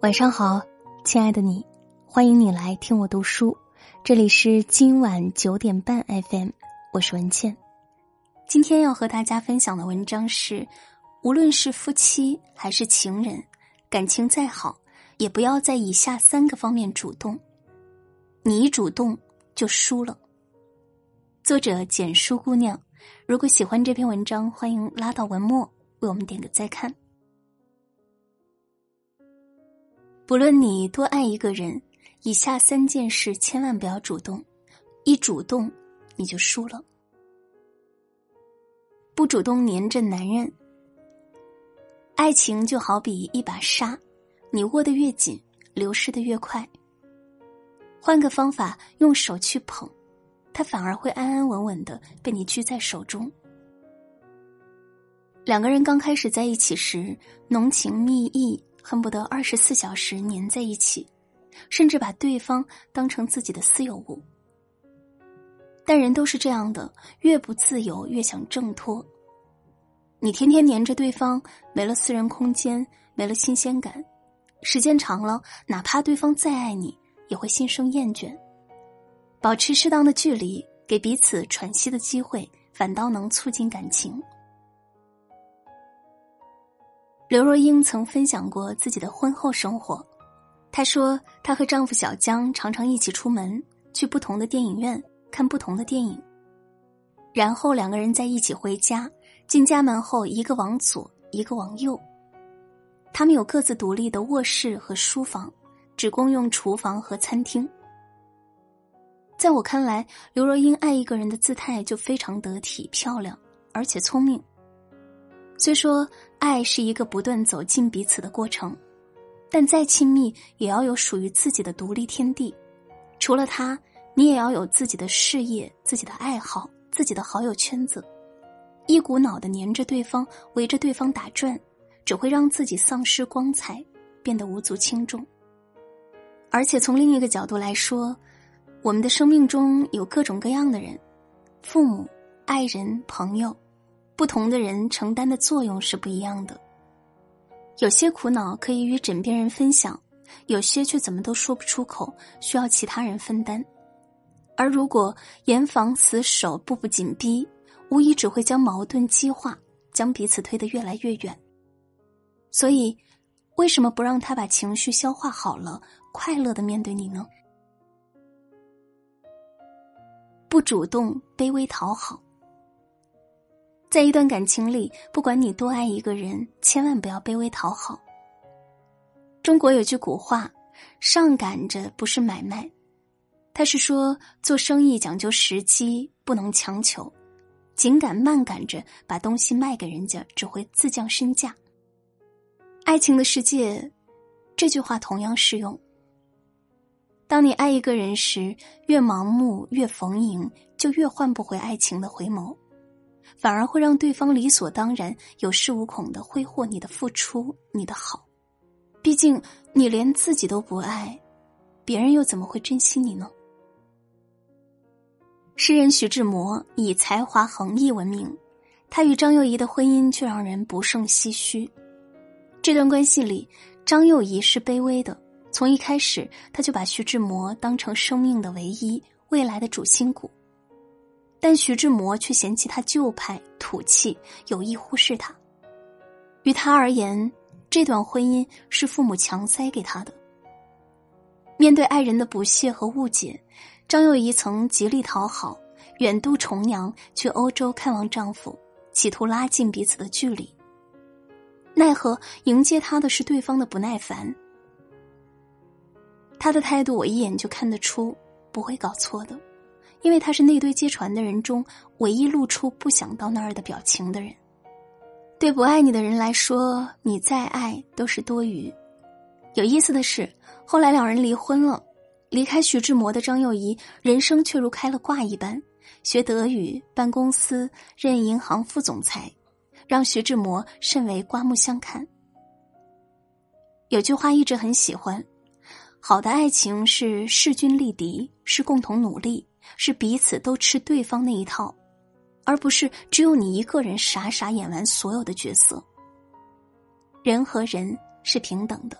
晚上好，亲爱的你，欢迎你来听我读书。这里是今晚九点半 FM，我是文倩。今天要和大家分享的文章是：无论是夫妻还是情人，感情再好，也不要在以下三个方面主动。你一主动就输了。作者简书姑娘，如果喜欢这篇文章，欢迎拉到文末为我们点个再看。不论你多爱一个人，以下三件事千万不要主动，一主动你就输了。不主动黏着男人，爱情就好比一把沙，你握得越紧，流失的越快。换个方法，用手去捧，它反而会安安稳稳的被你拘在手中。两个人刚开始在一起时，浓情蜜意。恨不得二十四小时黏在一起，甚至把对方当成自己的私有物。但人都是这样的，越不自由越想挣脱。你天天黏着对方，没了私人空间，没了新鲜感。时间长了，哪怕对方再爱你，也会心生厌倦。保持适当的距离，给彼此喘息的机会，反倒能促进感情。刘若英曾分享过自己的婚后生活，她说她和丈夫小江常常一起出门，去不同的电影院看不同的电影，然后两个人在一起回家，进家门后一个往左，一个往右，他们有各自独立的卧室和书房，只共用厨房和餐厅。在我看来，刘若英爱一个人的姿态就非常得体、漂亮，而且聪明。虽说爱是一个不断走进彼此的过程，但再亲密也要有属于自己的独立天地。除了他，你也要有自己的事业、自己的爱好、自己的好友圈子。一股脑的黏着对方，围着对方打转，只会让自己丧失光彩，变得无足轻重。而且从另一个角度来说，我们的生命中有各种各样的人，父母、爱人、朋友。不同的人承担的作用是不一样的。有些苦恼可以与枕边人分享，有些却怎么都说不出口，需要其他人分担。而如果严防死守、步步紧逼，无疑只会将矛盾激化，将彼此推得越来越远。所以，为什么不让他把情绪消化好了，快乐的面对你呢？不主动，卑微讨好。在一段感情里，不管你多爱一个人，千万不要卑微讨好。中国有句古话：“上赶着不是买卖。”他是说做生意讲究时机，不能强求。紧赶慢赶着把东西卖给人家，只会自降身价。爱情的世界，这句话同样适用。当你爱一个人时，越盲目越逢迎，就越换不回爱情的回眸。反而会让对方理所当然、有恃无恐的挥霍你的付出、你的好。毕竟你连自己都不爱，别人又怎么会珍惜你呢？诗人徐志摩以才华横溢闻名，他与张幼仪的婚姻却让人不胜唏嘘。这段关系里，张幼仪是卑微的，从一开始他就把徐志摩当成生命的唯一、未来的主心骨。但徐志摩却嫌弃他旧派土气，有意忽视他。于他而言，这段婚姻是父母强塞给他的。面对爱人的不屑和误解，张幼仪曾极力讨好，远渡重洋去欧洲看望丈夫，企图拉近彼此的距离。奈何迎接他的是对方的不耐烦。他的态度我一眼就看得出，不会搞错的。因为他是那堆接船的人中唯一露出不想到那儿的表情的人。对不爱你的人来说，你再爱都是多余。有意思的是，后来两人离婚了，离开徐志摩的张幼仪，人生却如开了挂一般，学德语，办公司，任银行副总裁，让徐志摩甚为刮目相看。有句话一直很喜欢：好的爱情是势均力敌，是共同努力。是彼此都吃对方那一套，而不是只有你一个人傻傻演完所有的角色。人和人是平等的，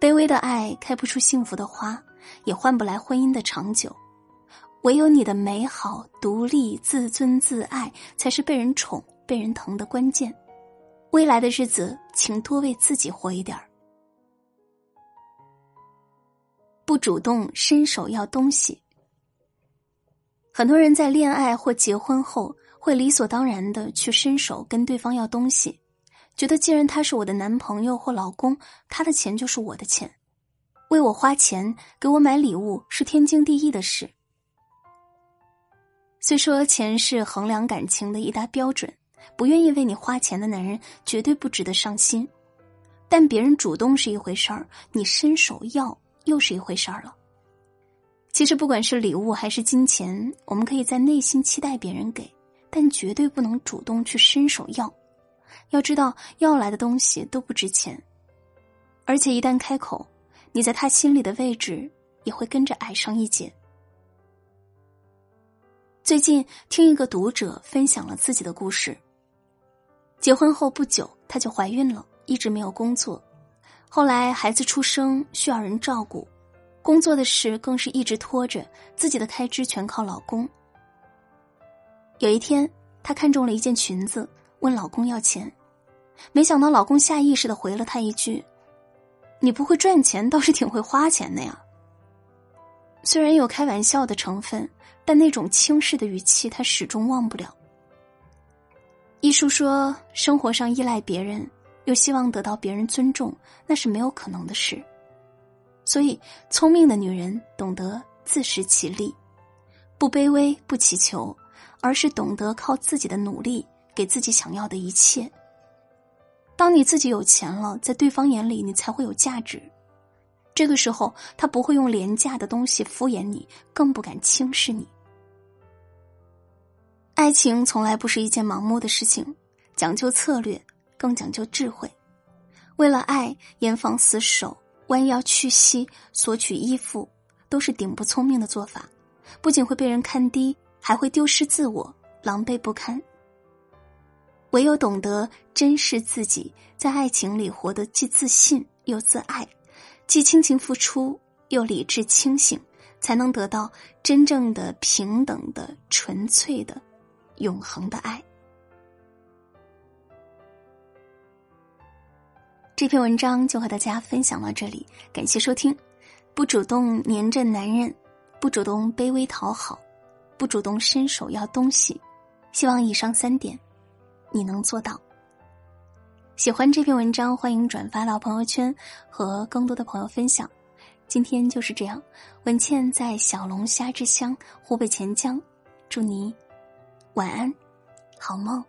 卑微的爱开不出幸福的花，也换不来婚姻的长久。唯有你的美好、独立、自尊、自爱，才是被人宠、被人疼的关键。未来的日子，请多为自己活一点儿。不主动伸手要东西。很多人在恋爱或结婚后，会理所当然的去伸手跟对方要东西，觉得既然他是我的男朋友或老公，他的钱就是我的钱，为我花钱给我买礼物是天经地义的事。虽说钱是衡量感情的一大标准，不愿意为你花钱的男人绝对不值得上心，但别人主动是一回事儿，你伸手要又是一回事儿了。其实不管是礼物还是金钱，我们可以在内心期待别人给，但绝对不能主动去伸手要。要知道，要来的东西都不值钱，而且一旦开口，你在他心里的位置也会跟着矮上一截。最近听一个读者分享了自己的故事。结婚后不久，她就怀孕了，一直没有工作。后来孩子出生需要人照顾，工作的事更是一直拖着，自己的开支全靠老公。有一天，她看中了一件裙子，问老公要钱，没想到老公下意识的回了她一句：“你不会赚钱，倒是挺会花钱的呀。”虽然有开玩笑的成分。但那种轻视的语气，他始终忘不了。一书说，生活上依赖别人，又希望得到别人尊重，那是没有可能的事。所以，聪明的女人懂得自食其力，不卑微，不祈求，而是懂得靠自己的努力给自己想要的一切。当你自己有钱了，在对方眼里，你才会有价值。这个时候，他不会用廉价的东西敷衍你，更不敢轻视你。爱情从来不是一件盲目的事情，讲究策略，更讲究智慧。为了爱，严防死守，弯腰屈膝，索取依附，都是顶不聪明的做法，不仅会被人看低，还会丢失自我，狼狈不堪。唯有懂得珍视自己，在爱情里活得既自信又自爱，既倾情付出又理智清醒，才能得到真正的平等的纯粹的。永恒的爱。这篇文章就和大家分享到这里，感谢收听。不主动黏着男人，不主动卑微讨好，不主动伸手要东西，希望以上三点你能做到。喜欢这篇文章，欢迎转发到朋友圈和更多的朋友分享。今天就是这样，文倩在小龙虾之乡湖北潜江，祝你。晚安，好梦。